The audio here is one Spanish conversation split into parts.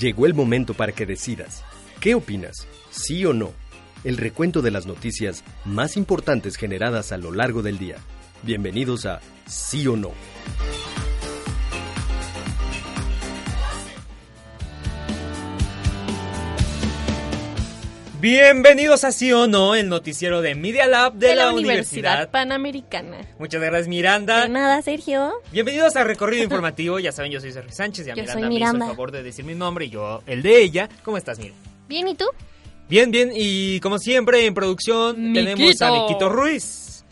Llegó el momento para que decidas. ¿Qué opinas? ¿Sí o no? El recuento de las noticias más importantes generadas a lo largo del día. Bienvenidos a Sí o No. Bienvenidos a Sí o No, el noticiero de Media Lab de, la, Universidad. Panamericana. Muchas gracias, Miranda. De nada, Sergio. Bienvenidos al recorrido informativo. Ya saben, yo soy Sergio Sánchez y a Yo Miranda soy me hizo el favor de decir mi nombre y yo el de ella. ¿Cómo estás, Mir? Bien, ¿y tú? Bien, bien. Y como siempre, en producción tenemos a Miquito. Ruiz.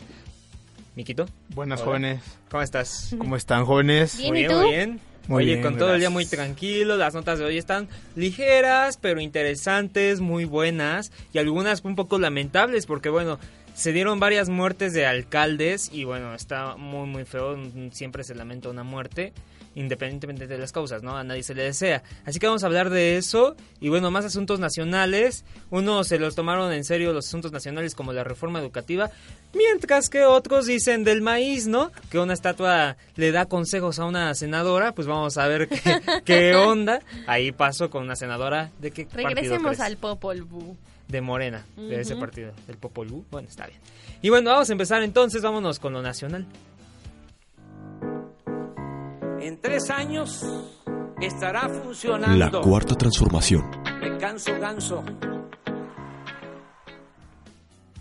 Miquito, Buenas Hola. jóvenes, ¿cómo estás? ¿cómo están jóvenes? Bien, muy ¿y bien, tú? muy bien. Muy Oye, bien, con todo el día muy tranquilo, las notas de hoy están ligeras, pero interesantes, muy buenas y algunas un poco lamentables porque bueno, se dieron varias muertes de alcaldes y bueno, está muy muy feo, siempre se lamenta una muerte independientemente de las causas, ¿no? A nadie se le desea. Así que vamos a hablar de eso y bueno, más asuntos nacionales. Unos se los tomaron en serio los asuntos nacionales como la reforma educativa, mientras que otros dicen del maíz, ¿no? Que una estatua le da consejos a una senadora, pues vamos a ver qué, qué onda. Ahí pasó con una senadora de qué partido Regresemos al Popol Vuh. de Morena, de ese partido, del Popol Vuh. Bueno, está bien. Y bueno, vamos a empezar entonces, vámonos con lo nacional. En tres años estará funcionando. La cuarta transformación. Me canso ganso.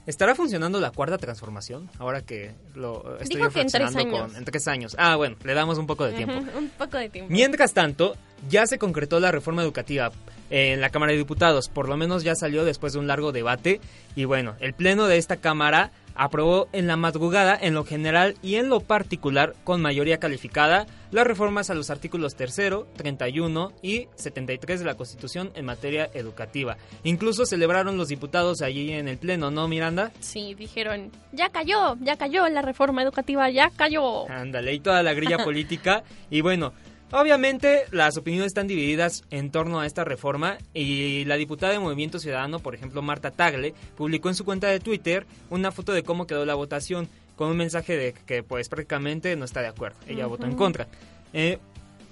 ¿Estará funcionando la cuarta transformación? Ahora que lo estoy Dijo que en tres años. con- en tres años. Ah, bueno, le damos un poco de tiempo. Un poco de tiempo. Mientras tanto, ya se concretó la reforma educativa en la Cámara de Diputados. Por lo menos ya salió después de un largo debate. Y bueno, el Pleno de esta Cámara aprobó en la madrugada, en lo general y en lo particular, con mayoría calificada, las reformas a los artículos 3, 31 y 73 de la Constitución en materia educativa. Incluso celebraron los diputados allí en el Pleno, ¿no, Miranda? Sí, dijeron, ya cayó, ya cayó la reforma educativa, ya cayó. Ándale, y toda la grilla política. Y bueno, obviamente las opiniones están divididas en torno a esta reforma y la diputada de Movimiento Ciudadano, por ejemplo, Marta Tagle, publicó en su cuenta de Twitter una foto de cómo quedó la votación con un mensaje de que pues prácticamente no está de acuerdo. Ella votó en contra. Eh,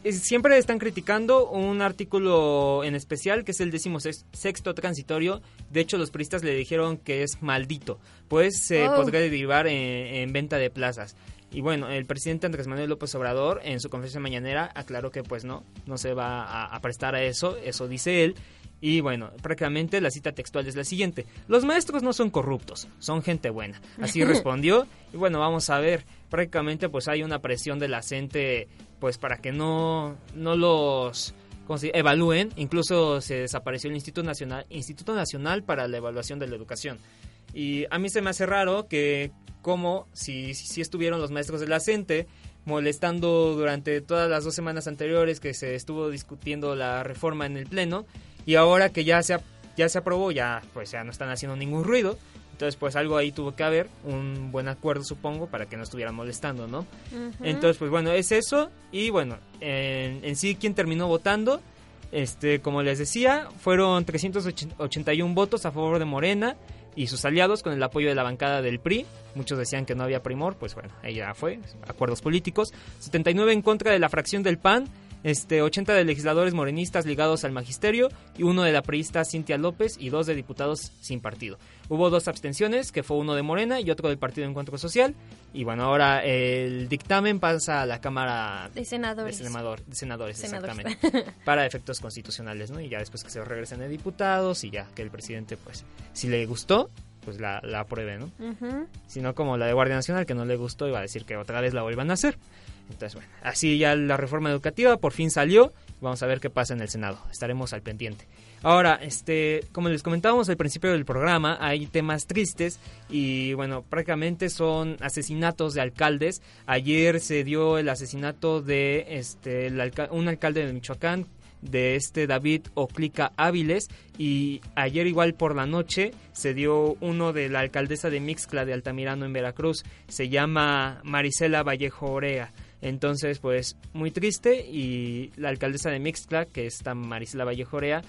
Siempre están criticando un artículo en especial que es el décimo sex- sexto transitorio. De hecho, los priistas le dijeron que es maldito, pues se Oh. podría derivar en, en venta de plazas. Y bueno, el presidente Andrés Manuel López Obrador en su conferencia mañanera aclaró que pues no, no se va a, a prestar a eso, eso dice él. Y bueno, prácticamente la cita textual es la siguiente. Los maestros no son corruptos, son gente buena. Así respondió. Y bueno, vamos a ver. Prácticamente pues hay una presión de la gente pues para que no, no los evalúen. Incluso se desapareció el Instituto Nacional, Instituto Nacional para la Evaluación de la Educación. Y a mí se me hace raro que como si, si, estuvieron los maestros de la CENTE molestando durante todas las dos semanas anteriores que se estuvo discutiendo la reforma en el Pleno y ahora que ya se, ya se aprobó ya pues ya no están haciendo ningún ruido. Entonces pues algo ahí tuvo que haber, un buen acuerdo supongo para que no estuvieran molestando, ¿no? Entonces, pues bueno, es eso. Y bueno, en, en sí, ¿quién terminó votando? Este, como les decía, fueron 381 votos a favor de Morena y sus aliados con el apoyo de la bancada del PRI. Muchos decían que no había primor, pues bueno, ella fue, acuerdos políticos. 79 en contra de la fracción del PAN. Este, 80 de legisladores morenistas ligados al magisterio y uno de la priista Cintia López y dos de diputados sin partido. Hubo dos abstenciones, que fue uno de Morena y otro del Partido Encuentro Social. Y bueno, ahora el dictamen pasa a la Cámara De senadores. de, senador- de senadores, Senadores. exactamente, para efectos constitucionales, ¿no? Y ya después que se regresen de diputados y ya que el presidente, pues, si le gustó, pues la, la apruebe, ¿no? Ujú. Sino como la de Guardia Nacional, que no le gustó y va a decir que otra vez la vuelvan a hacer. Entonces, bueno, así ya la reforma educativa por fin salió. Vamos a ver qué pasa en el Senado. Estaremos al pendiente. Ahora, este, como les comentábamos al principio del programa, hay temas tristes y bueno, prácticamente son asesinatos de alcaldes. Ayer se dio el asesinato de este un alcalde de Michoacán de este David Oclica Áviles y ayer igual por la noche se dio uno de la alcaldesa de Mixcla de Altamirano en Veracruz, se llama Marisela Vallejo Orea. Entonces, pues muy triste. Y la alcaldesa de Mixcla, que es Marisela Vallejo Orea,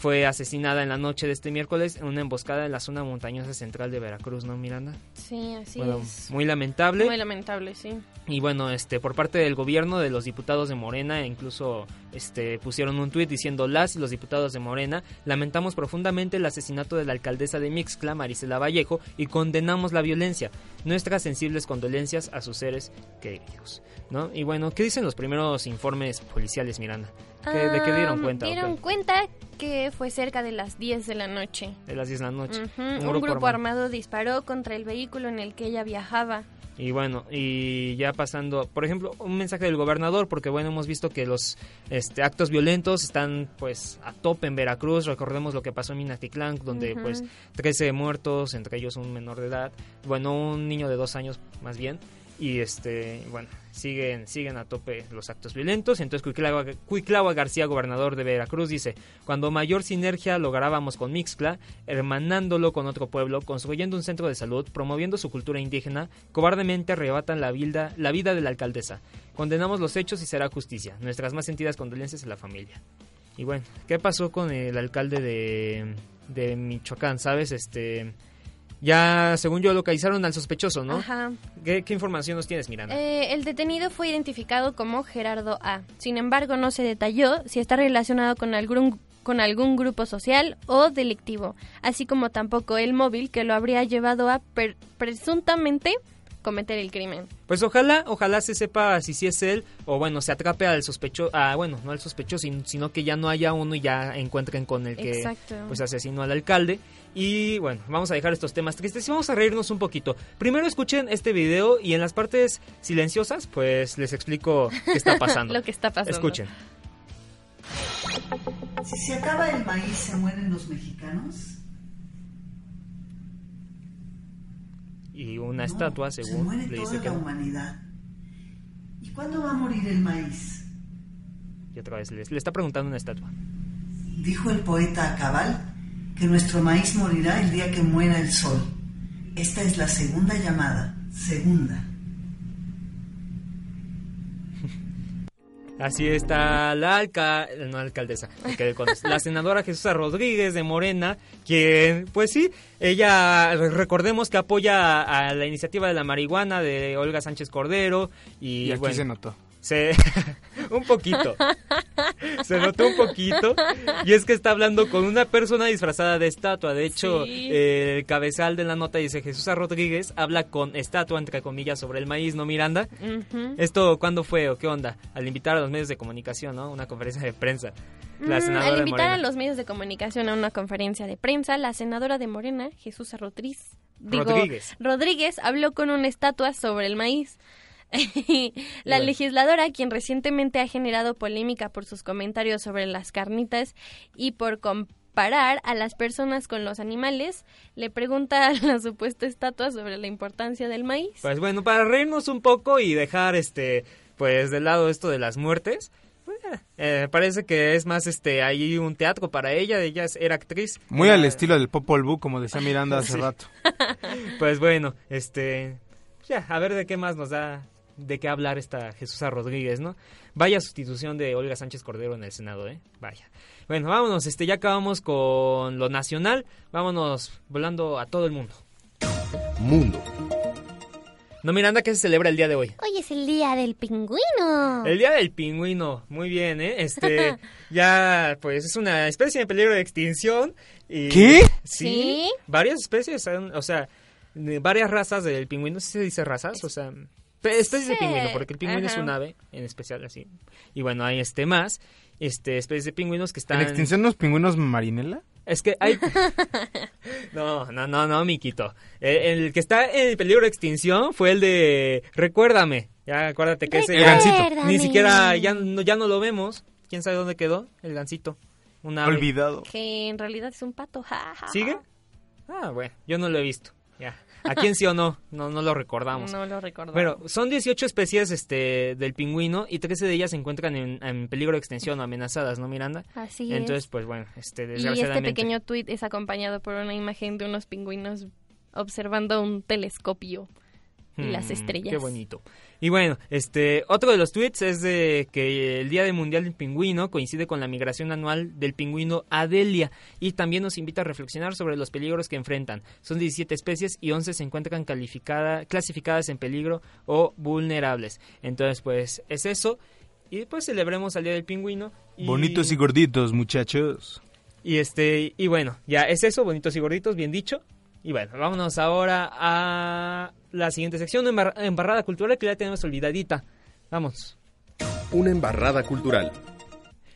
fue asesinada en la noche de este miércoles en una emboscada en la zona montañosa central de Veracruz, ¿no, Miranda? Sí, así Bueno, es. muy lamentable. Muy lamentable, sí. Y bueno, este por parte del gobierno, de los diputados de Morena, incluso este pusieron un tuit diciendo las y los diputados de Morena lamentamos profundamente el asesinato de la alcaldesa de Mixcla, Marisela Vallejo, y condenamos la violencia. Nuestras sensibles condolencias a sus seres queridos, ¿no? Y bueno, ¿qué dicen los primeros informes policiales, Miranda? ¿Qué- ¿De qué dieron Ah, cuenta? Dieron Ok, cuenta que fue cerca de las 10 de la noche. De las 10 de la noche. Ujú, Un, grupo, armado disparó contra el vehículo en el que ella viajaba. Y bueno, y ya pasando, por ejemplo, un mensaje del gobernador, porque bueno, hemos visto que los este, actos violentos están pues a tope en Veracruz, recordemos lo que pasó en Minatitlán, donde Ujú. pues 13 muertos, entre ellos un menor de edad, bueno, un niño de dos años más bien, y este, bueno, siguen, siguen a tope los actos violentos, entonces Cuiclagua García, gobernador de Veracruz, dice, cuando mayor sinergia lográbamos con Mixcla, hermanándolo con otro pueblo, construyendo un centro de salud, promoviendo su cultura indígena, cobardemente arrebatan la vida, la vida de la alcaldesa. Condenamos los hechos y será justicia. Nuestras más sentidas condolencias a la familia. Y bueno, ¿qué pasó con el alcalde de, de Michoacán? ¿Sabes? Este... Ya, según yo, localizaron al sospechoso, ¿no? Ajá. ¿Qué, qué información nos tienes, Miranda? Eh, el detenido fue identificado como Gerardo A. Sin embargo, no se detalló si está relacionado con algún con algún grupo social o delictivo, así como tampoco el móvil que lo habría llevado a per- presuntamente cometer el crimen. Pues ojalá, ojalá se sepa si sí es él o bueno, se atrape al sospechoso, ah, bueno, no al sospechoso, sin- sino que ya no haya uno y ya encuentren con el que Exacto. pues asesinó al alcalde. Y bueno, vamos a dejar estos temas tristes y vamos a reírnos un poquito. Primero escuchen este video y en las partes silenciosas pues les explico qué está pasando. Lo que está pasando. Escuchen. Si se acaba el maíz, ¿se mueren los mexicanos? Y una No, estatua, se según muere le toda dice que la no. humanidad. ¿Y cuándo va a morir el maíz? Y otra vez les- le está preguntando una estatua. Dijo el poeta Acabal que nuestro maíz morirá el día que muera el sol. Esta es la segunda llamada, segunda. Así está la alca no alcaldesa, con la senadora Jesús Rodríguez de Morena, quien, pues sí, ella, recordemos que apoya a la iniciativa de la marihuana de Olga Sánchez Cordero y, Y aquí bueno, se notó. Se un poquito. Se notó un poquito. Y es que está hablando con una persona disfrazada de estatua. De hecho, Sí. eh, el cabezal de la nota dice Jesús A. Rodríguez habla con estatua, entre comillas, sobre el maíz, ¿no, Miranda? ¿Esto cuándo fue o qué onda? Al invitar a los medios de comunicación, ¿no? Una conferencia de prensa. La Mm, senadora Al de invitar a Morena. los medios de comunicación a una conferencia de prensa, la senadora de Morena, Jesús Rodríguez, digo, Rodríguez. Rodríguez habló con una estatua sobre el maíz. la Bueno. legisladora, quien recientemente ha generado polémica por sus comentarios sobre las carnitas y por comparar a las personas con los animales, le pregunta a la supuesta estatua sobre la importancia del maíz. Pues bueno, para reírnos un poco y dejar este pues de lado esto de las muertes, pues, eh, parece que es más este ahí un teatro para ella, ella era actriz. Muy Era- al estilo del Popol Vuh, como decía Miranda hace Sí. rato. Pues bueno, este ya, a ver de qué más nos da de qué hablar esta Jesús Rodríguez, ¿no? Vaya sustitución de Olga Sánchez Cordero en el Senado, ¿eh? Vaya. Bueno, vámonos, este ya acabamos con lo nacional, vámonos volando a todo el mundo. Mundo. No, Miranda, ¿qué se celebra el día de hoy? Hoy es el día del pingüino. El día del pingüino, muy bien, ¿eh? Este, ya, pues es una especie en peligro de extinción. Y, ¿Qué? Sí, ¿Sí? varias especies, son, o sea, varias razas del pingüino, ¿sí se dice razas? O sea, pe- especies de Sí, pingüino, porque el pingüino es un ave, en especial así. Y bueno, hay este más, este, especies de pingüinos que están... ¿En extinción los pingüinos marinela? Es que hay... No, no, no, no, Miquito. El, el que está en peligro de extinción fue el de Recuérdame. Ya acuérdate que ese... El gansito. Ni siquiera, ya no, ya no lo vemos. ¿Quién sabe dónde quedó? El gansito. Una ave. Olvidado. Que en realidad es un pato. ¿Sigue? Ah, bueno, yo no lo he visto. Ya. ¿A quién sí o no? No, no lo recordamos. No lo recordamos. Bueno, son 18 especies este, del pingüino y 13 de ellas se encuentran en, en peligro de extinción o amenazadas, ¿no, Miranda? Así Entonces, es. pues bueno, este, Y este desgraciadamente. pequeño tuit es acompañado por una imagen de unos pingüinos observando un telescopio y las Mm, estrellas. Qué bonito. Y bueno, este otro de los tweets es de que el Día del Mundial del Pingüino coincide con la migración anual del pingüino Adelia y también nos invita a reflexionar sobre los peligros que enfrentan. Son 17 especies y 11 se encuentran calificada, clasificadas en peligro o vulnerables. Entonces, pues es eso. Y pues celebremos al Día del Pingüino. Y... Bonitos y gorditos, muchachos. Y este, y bueno, ya es eso, bonitos y gorditos, bien dicho. Y bueno, vámonos ahora a la siguiente sección, embar- embarrada cultural que ya tenemos olvidadita. Vamos. Una embarrada cultural.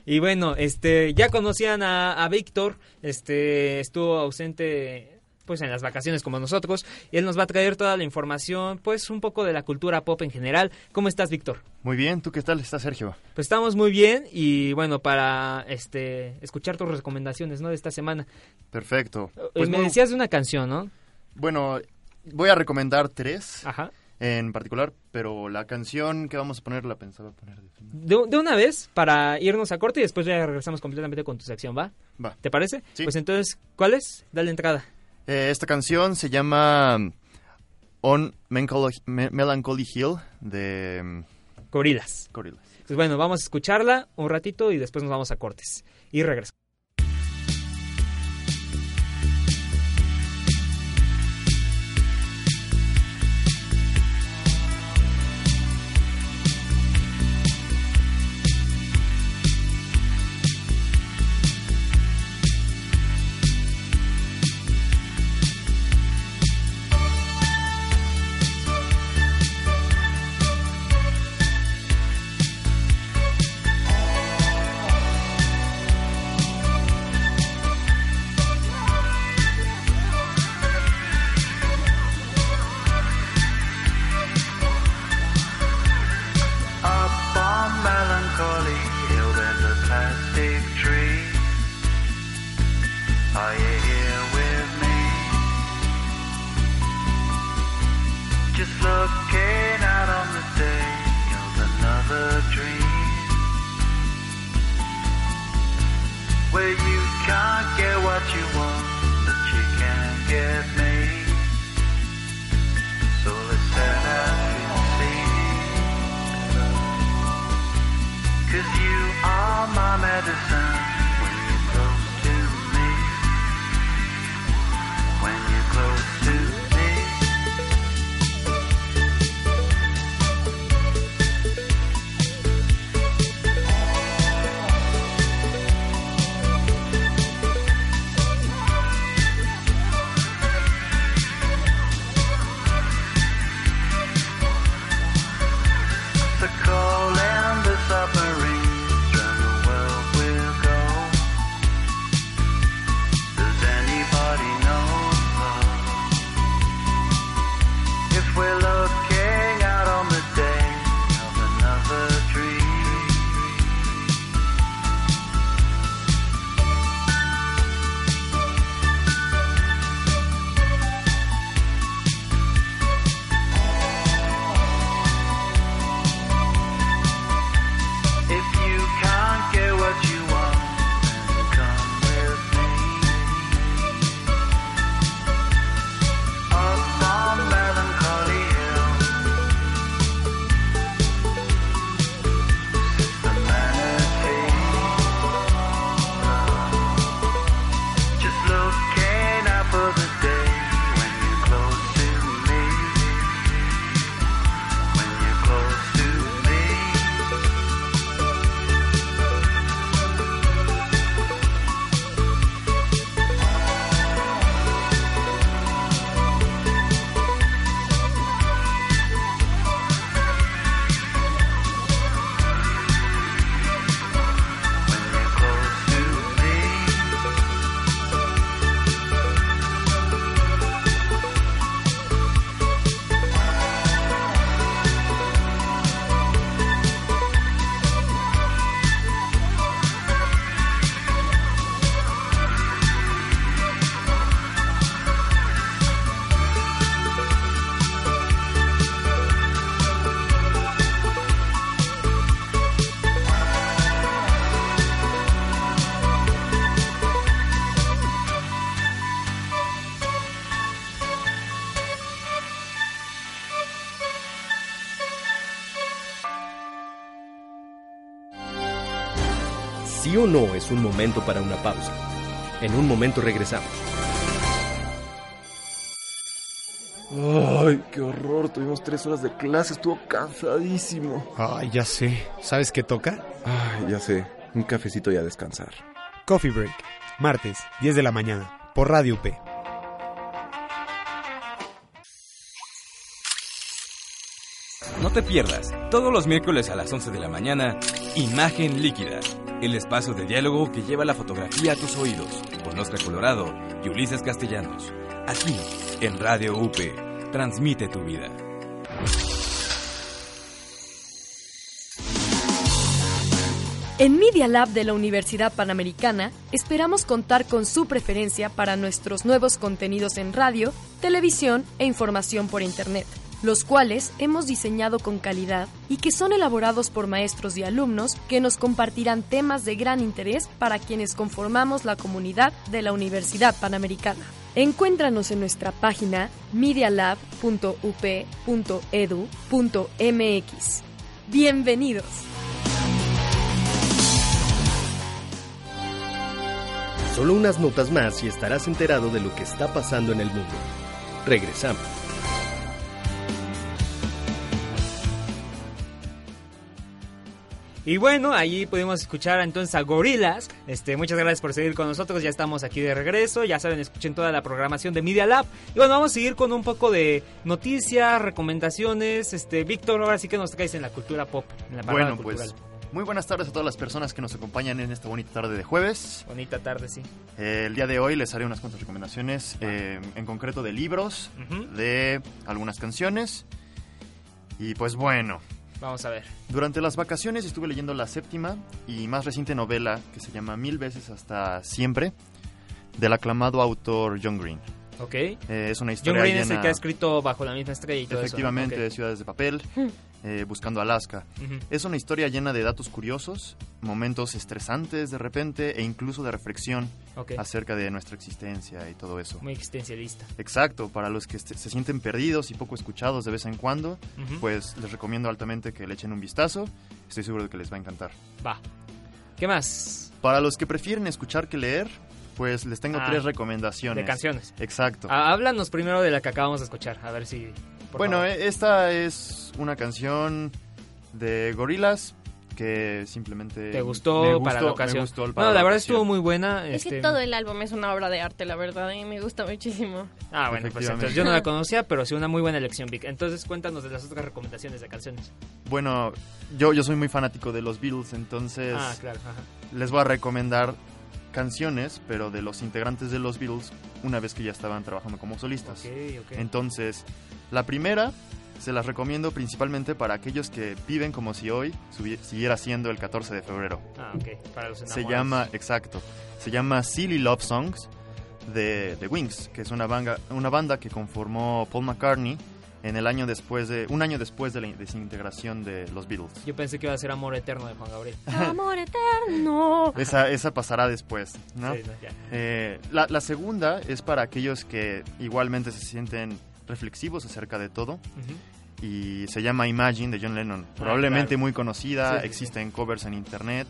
Y bueno, este, ya conocían a, a Víctor, este, estuvo ausente pues en las vacaciones como nosotros, y él nos va a traer toda la información, pues un poco de la cultura pop en general. ¿Cómo estás, Víctor? Muy bien, ¿tú qué tal? ¿Estás Sergio? Pues estamos muy bien y bueno, para este escuchar tus recomendaciones, ¿no? de esta semana. Perfecto. Eh, Pues me muy- decías de una canción, ¿no? Bueno, voy a recomendar tres Ajá. en particular, pero la canción que vamos a poner la pensaba poner de final. De, de una vez para irnos a corte y después ya regresamos completamente con tu sección, ¿va? Va. ¿Te parece? Sí. Pues entonces, ¿cuál es? Dale entrada. Eh, esta canción se llama um, On Melancholy, Me- Melancholy Hill de Gorilas. Gorillaz. Pues bueno, vamos a escucharla un ratito y después nos vamos a cortes. Y regresamos. No es un momento para una pausa. En un momento regresamos. Ay, qué horror. Tuvimos tres horas de clase. Estuvo cansadísimo. Ay, ya sé. ¿Sabes qué toca? Ay, ya sé. Un cafecito y a descansar. Coffee Break. Martes, 10 de la mañana. Por Radio UP. No te pierdas, todos los miércoles a las 11 de la mañana, Imagen Líquida, el espacio de diálogo que lleva la fotografía a tus oídos, con Oscar Colorado y Ulises Castellanos. Aquí, en Radio UP, transmite tu vida. En Media Lab de la Universidad Panamericana esperamos contar con su preferencia para nuestros nuevos contenidos en radio, televisión e información por Internet, los cuales hemos diseñado con calidad y que son elaborados por maestros y alumnos que nos compartirán temas de gran interés para quienes conformamos la comunidad de la Universidad Panamericana. Encuéntranos en nuestra página medialab.up.edu.mx. Bienvenidos. Solo unas notas más y estarás enterado de lo que está pasando en el mundo. Regresamos. Y bueno, allí pudimos escuchar entonces a Gorilas. Este, muchas gracias por seguir con nosotros. Ya estamos aquí de regreso. Ya saben, escuchen toda la programación de Media Lab. Y bueno, vamos a seguir con un poco de noticias, recomendaciones. Este, Víctor, ahora sí que nos traes en la cultura pop, en la Bueno, cultural. pues muy buenas tardes a todas las personas que nos acompañan en esta bonita tarde de jueves. Bonita tarde, sí. Eh, el día de hoy les haré unas cuantas recomendaciones, eh, en concreto de libros, de algunas canciones. Y pues bueno, Vamos a ver. durante las vacaciones estuve leyendo la séptima y más reciente novela que se llama Mil veces hasta siempre, del aclamado autor John Green. Ok. Eh, es una John historia Green es el llena- que ha escrito Bajo la misma estrella y todo Efectivamente, eso. ¿no? Ok. Ciudades de Papel, eh, Buscando Alaska. Ujú. Es una historia llena de datos curiosos, momentos estresantes de repente e incluso de reflexión acerca de nuestra existencia y todo eso. Muy existencialista. Exacto, para los que se sienten perdidos y poco escuchados de vez en cuando, pues les recomiendo altamente que le echen un vistazo. Estoy seguro de que les va a encantar. Va. ¿Qué más? Para los que prefieren escuchar que leer, pues les tengo Ah, tres recomendaciones. de canciones. Exacto. Ah, háblanos primero de la que acabamos de escuchar. A ver si. Por bueno, favor. eh, esta es una canción de Gorilas que simplemente ¿Te gustó, me para gustó- la ocasión? me gustó para bueno, la verdad ocasión. estuvo muy buena. Es que este- todo el álbum es una obra de arte, la verdad, y me gusta muchísimo. Ah, bueno, pues entonces yo no la conocía, pero sí una muy buena elección, Vic. Entonces cuéntanos de las otras recomendaciones de canciones. Bueno, yo, yo soy muy fanático de los Beatles, entonces Ah, claro, ajá. les voy a recomendar canciones, pero de los integrantes de los Beatles una vez que ya estaban trabajando como solistas. Entonces, la primera se las recomiendo principalmente para aquellos que viven como si hoy siguiera siendo el 14 de febrero. Ah, ok. Para los Se llama, exacto, se llama Silly Love Songs de The Wings, que es una banda, una banda que conformó Paul McCartney en el año después de un año después de la desintegración de los Beatles. Yo pensé que iba a ser Amor Eterno de Juan Gabriel. Amor eterno. Esa, esa pasará después, ¿no? Sí, no, ya. Eh, la, la segunda es para aquellos que igualmente se sienten reflexivos acerca de todo. Y se llama Imagine de John Lennon. Probablemente claro. muy conocida, Sí, sí, sí. existen covers en internet.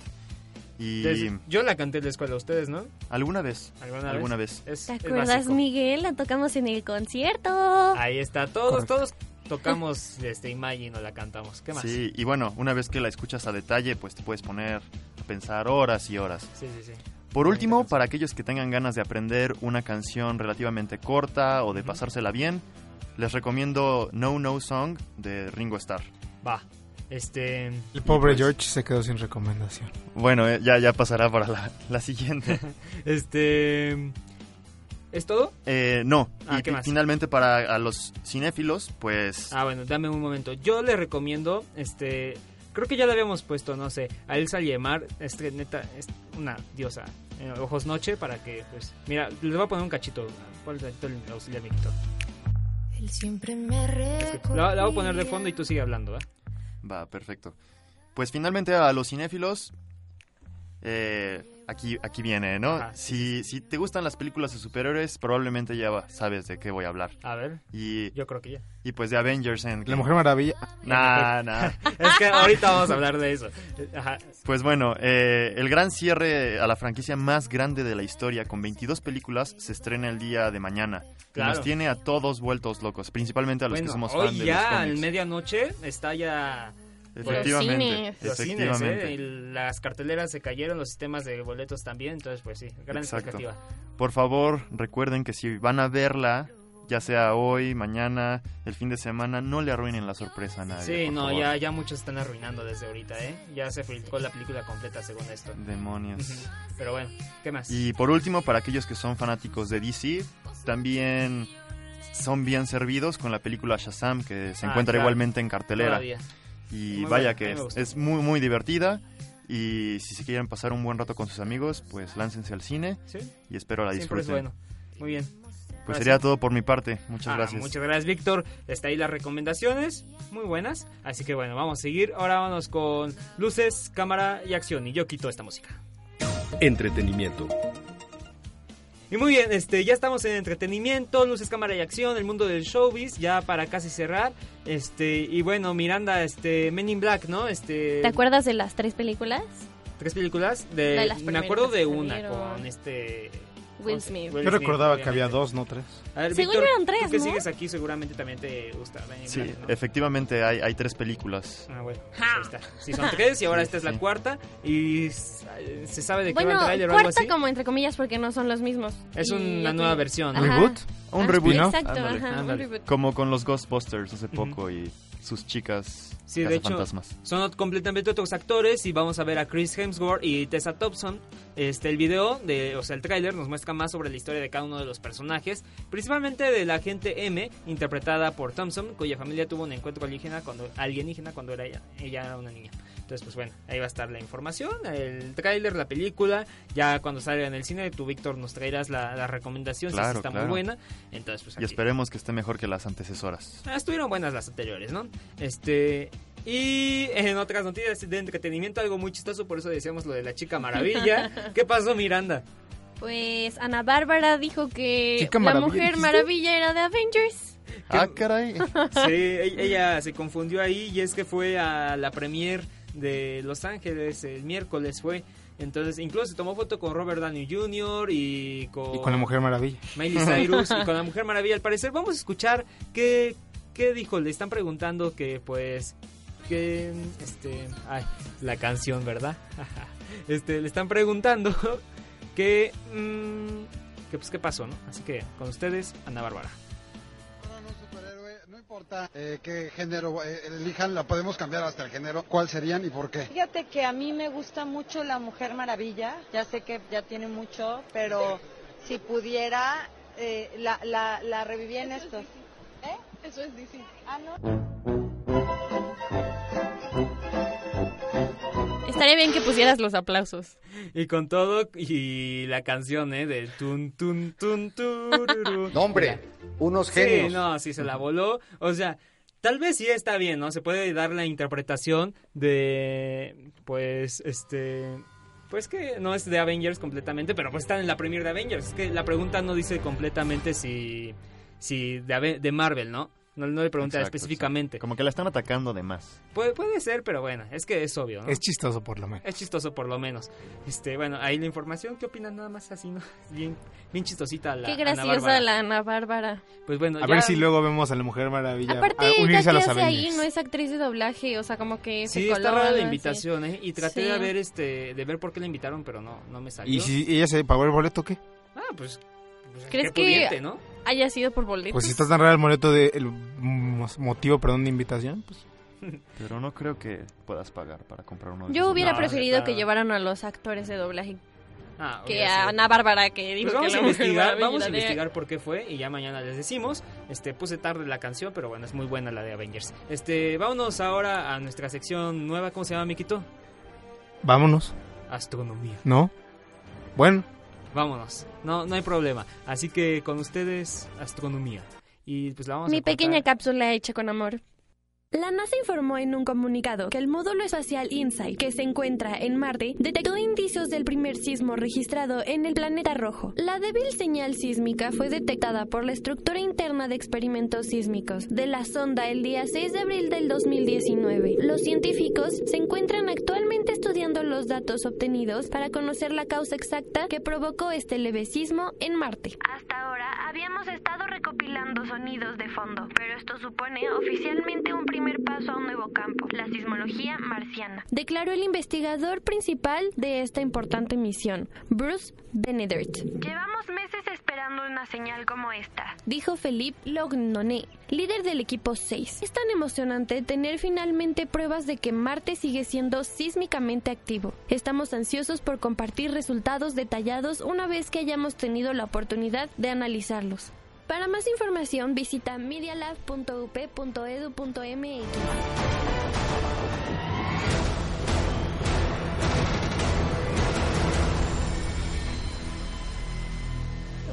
Y yo la canté en la escuela, ustedes, ¿no? alguna vez, ¿Alguna vez. Es- ¿Te acuerdas. Miguel? La tocamos en el concierto. Ahí está, todos, Correcto. todos tocamos este Imagine o la cantamos. ¿Qué más? Sí, y bueno, una vez que la escuchas a detalle, pues te puedes poner a pensar horas y horas. Sí, sí, sí. Por último, para aquellos que tengan ganas de aprender una canción relativamente corta o de pasársela bien, les recomiendo No No Song de Ringo Starr. Va. Este. El pobre pues- George se quedó sin recomendación. Bueno, eh, ya, ya pasará para la, la siguiente. Este. ¿Es todo? Eh, no, Ah, y ¿qué más? finalmente para a los cinéfilos, pues Ah, bueno, dame un momento. Yo le recomiendo, este, creo que ya le habíamos puesto, no sé, a Elsa Yemar, este, neta, es una diosa. eh, ojos noche para que, pues, mira, les voy a poner un cachito. ¿Cuál es el auxiliar, Víctor? Él siempre me La, la voy a poner de fondo y tú sigue hablando, ¿eh? Va, perfecto. Pues finalmente a los cinéfilos, eh, aquí, aquí viene, ¿no? Ajá, si, si te gustan las películas de superhéroes, probablemente ya sabes de qué voy a hablar. A ver, Y, yo creo que ya. y pues de Avengers en... La Mujer Maravilla. Nah, nah. Es que ahorita vamos a hablar de eso. Ajá. Pues bueno, eh, el gran cierre a la franquicia más grande de la historia, con 22 películas, se estrena el día de mañana. Y Claro. nos tiene a todos vueltos locos, principalmente a los Bueno, que somos hoy fan de los ya, cómics. en medianoche, está ya... Efectivamente, cines. Los cines. ¿eh? Y las carteleras se cayeron, los sistemas de boletos también, entonces pues sí, gran Exacto. expectativa. Por favor, recuerden que si van a verla, ya sea hoy, mañana, el fin de semana, no le arruinen la sorpresa a nadie. Sí, no, favor. ya, ya muchos están arruinando desde ahorita, ¿eh? Ya se filtró la película completa según esto. Demonios. Pero bueno, ¿qué más? Y por último, para aquellos que son fanáticos de DC, también son bien servidos con la película Shazam, que se Ah, encuentra claro. igualmente en cartelera. Todavía. Y Muy vaya que es, es muy, muy divertida. Y si se quieren pasar un buen rato con sus amigos, pues láncense al cine Sí, y espero la siempre es disfruten. bueno. Muy bien. Pues sería todo por mi parte. Muchas Ah, gracias. Muchas gracias, Víctor. Está ahí las recomendaciones, muy buenas. Así que bueno, vamos a seguir. Ahora vamos con luces, cámara y acción. Y yo quito esta música. Entretenimiento. Y muy bien, este, ya estamos en entretenimiento, luces, cámara y acción, el mundo del showbiz, ya para casi cerrar. Este, y bueno, Miranda, este, Men in Black, ¿no? Este, ¿Te acuerdas de las tres películas? tres películas de, De las me acuerdo de una salieron. con este Will Smith. Will Yo recordaba que había dos, no tres. A ver, Según Víctor, eran tres, tú que ¿no? sigues aquí seguramente también te gusta in Sí, Black, ¿no? efectivamente hay, hay tres películas. Ah, bueno, pues ahí está. Sí, son tres y ahora esta es la cuarta. Y s- se sabe de qué Bueno, va el trailer o algo cuarta así. como entre comillas porque no son los mismos. Es Y una nueva versión, ¿no? Ajá. ¿Reboot? Un Ah, reboot, ¿no? Exacto, Ándale. ajá, un Ándale. reboot. Como con los Ghostbusters hace poco y sus chicas Sí, de hecho, cazafantasmas. son completamente otros actores y vamos a ver a Chris Hemsworth y Tessa Thompson. Este, el video, de, o sea, el tráiler nos muestra más sobre la historia de cada uno de los personajes, principalmente de la agente M, interpretada por Thompson, cuya familia tuvo un encuentro alienígena cuando, alienígena cuando era ella, ella era una niña. Entonces, pues bueno, ahí va a estar la información, el tráiler, la película, ya cuando salga en el cine, tú, Víctor, nos traerás la, la recomendación, si sí Claro, está muy claro. buena. Entonces, pues Y esperemos que esté mejor que las antecesoras. Ah, estuvieron buenas las anteriores, ¿no? Este. Y en otras noticias de entretenimiento, algo muy chistoso, por eso decíamos lo de la chica maravilla. ¿Qué pasó, Miranda? Pues Ana Bárbara dijo que la Mujer. Maravilla era de Avengers. Ah, caray. Sí, e- ella se confundió ahí y es que fue a la premier de Los Ángeles el miércoles fue. Entonces, incluso se tomó foto con Robert Downey Jr. y con, Y con la Mujer Maravilla. Miley Cyrus y con la Mujer Maravilla. Al parecer, vamos a escuchar qué, qué dijo. Le están preguntando que, pues, que, este, ay, la canción, ¿verdad? este, le están preguntando que, mm, que, pues, qué pasó, ¿no? Así que, con ustedes, Ana Bárbara. No importa eh, qué género eh, elijan, la podemos cambiar hasta el género. ¿Cuál serían y por qué? Fíjate que a mí me gusta mucho la Mujer Maravilla, ya sé que ya tiene mucho, pero si pudiera, eh, la, la, la revivía en esto. ¿Eh? Eso es difícil. Ah, no. Estaría bien que pusieras los aplausos. Y con todo, y la canción, ¿eh? Del tun, tun, tun, tururú. No, hombre, unos genios. Sí, no, sí se la voló. O sea, tal vez sí está bien, ¿no? Se puede dar la interpretación de, pues, este... Pues que no es de Avengers completamente, pero pues están en la premier de Avengers. Es que la pregunta no dice completamente si, si de, Ave- de Marvel, ¿no? No, no le pregunta Exacto, específicamente. sí. Como que la están atacando de más. Puede, puede ser, pero bueno, es que es obvio, ¿no? Es chistoso por lo menos. Es chistoso por lo menos. Este, bueno, ahí la información, ¿qué opinan nada más así, no? Bien, bien chistosita la Qué Ana graciosa Bárbara. la Ana Bárbara. Pues bueno, A ya- ver si luego vemos a la Mujer Maravilla Aparte, a ella unirse a los hace ahí no es actriz de doblaje, o sea, como que Sí, está rara la invitación, ¿eh? Y traté Sí. de ver este, de ver por qué la invitaron, pero no, no me salió. ¿Y si ella se pagó el boleto qué? Ah, pues, pues, ¿Crees qué que pudiente, ¿no? Haya sido por boletos? Pues si está tan raro el boleto de el mo- motivo, perdón, de invitación, pues Pero no creo que puedas pagar para comprar uno de Yo hubiera No, preferido que llevaran a los actores de doblaje Ah, que a. Ana Bárbara que dijo Pues vamos que a investigar, vamos a investigar por qué fue y ya mañana les decimos. Este, puse tarde la canción, pero bueno, es muy buena la de Avengers. Este, vámonos ahora a nuestra sección nueva, ¿cómo se llama, Miquito? vámonos, Astronomía. ¿no? Bueno, Vámonos. No, no hay problema. Así que con ustedes, astronomía. Y pues la vamos Mi a pequeña cápsula hecha con amor. La NASA informó en un comunicado que el módulo espacial InSight, que se encuentra en Marte, detectó indicios del primer sismo registrado en el planeta rojo. La débil señal sísmica fue detectada por la estructura interna de experimentos sísmicos de la sonda el día 6 de abril del 2019. Los científicos se encuentran actualmente estudiando los datos obtenidos para conocer la causa exacta que provocó este leve sismo en Marte. Hasta ahora habíamos estado recopilando sonidos de fondo, pero esto supone oficialmente un primer paso a un nuevo campo, la sismología marciana, declaró el investigador principal de esta importante misión, Bruce Benedict. Llevamos meses esperando una señal como esta, dijo Philippe Lognonet, líder del equipo 6. Es tan emocionante tener finalmente pruebas de que Marte sigue siendo sísmicamente activo. Estamos ansiosos por compartir resultados detallados una vez que hayamos tenido la oportunidad de analizarlos. Para más información visita medialab.up.edu.mx.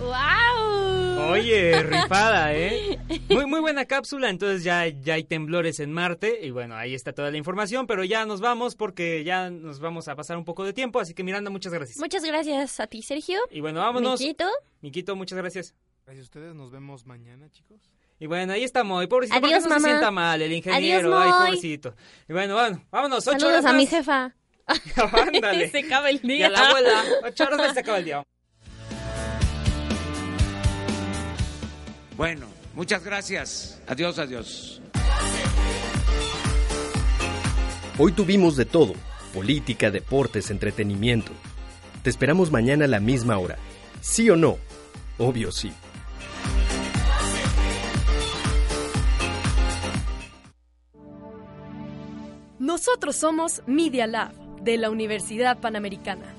¡Wow! Oye, rifada, ¿eh? Muy, muy buena cápsula, entonces ya, ya hay temblores en Marte y bueno, ahí está toda la información, pero ya nos vamos porque ya nos vamos a pasar un poco de tiempo, así que Miranda, muchas gracias. Muchas gracias a ti, Sergio. Y bueno, vámonos. Miquito. Miquito, muchas gracias. Gracias a ustedes, nos vemos mañana, chicos. Y bueno, ahí está Moy. Pobrecito, ¿por qué Adiós, no se mamá. sienta mal el ingeniero? Adiós, Ay, pobrecito. Y bueno, bueno, vámonos. Ocho Saludos horas a mi jefa. Ándale. Se acaba el Y día. a la abuela. Ocho horas más se acaba el día. Bueno, muchas gracias. Adiós, adiós. Hoy tuvimos de todo, política, deportes, entretenimiento. Te esperamos mañana a la misma hora. ¿Sí o no? Obvio sí. Nosotros somos Media Lab de la Universidad Panamericana.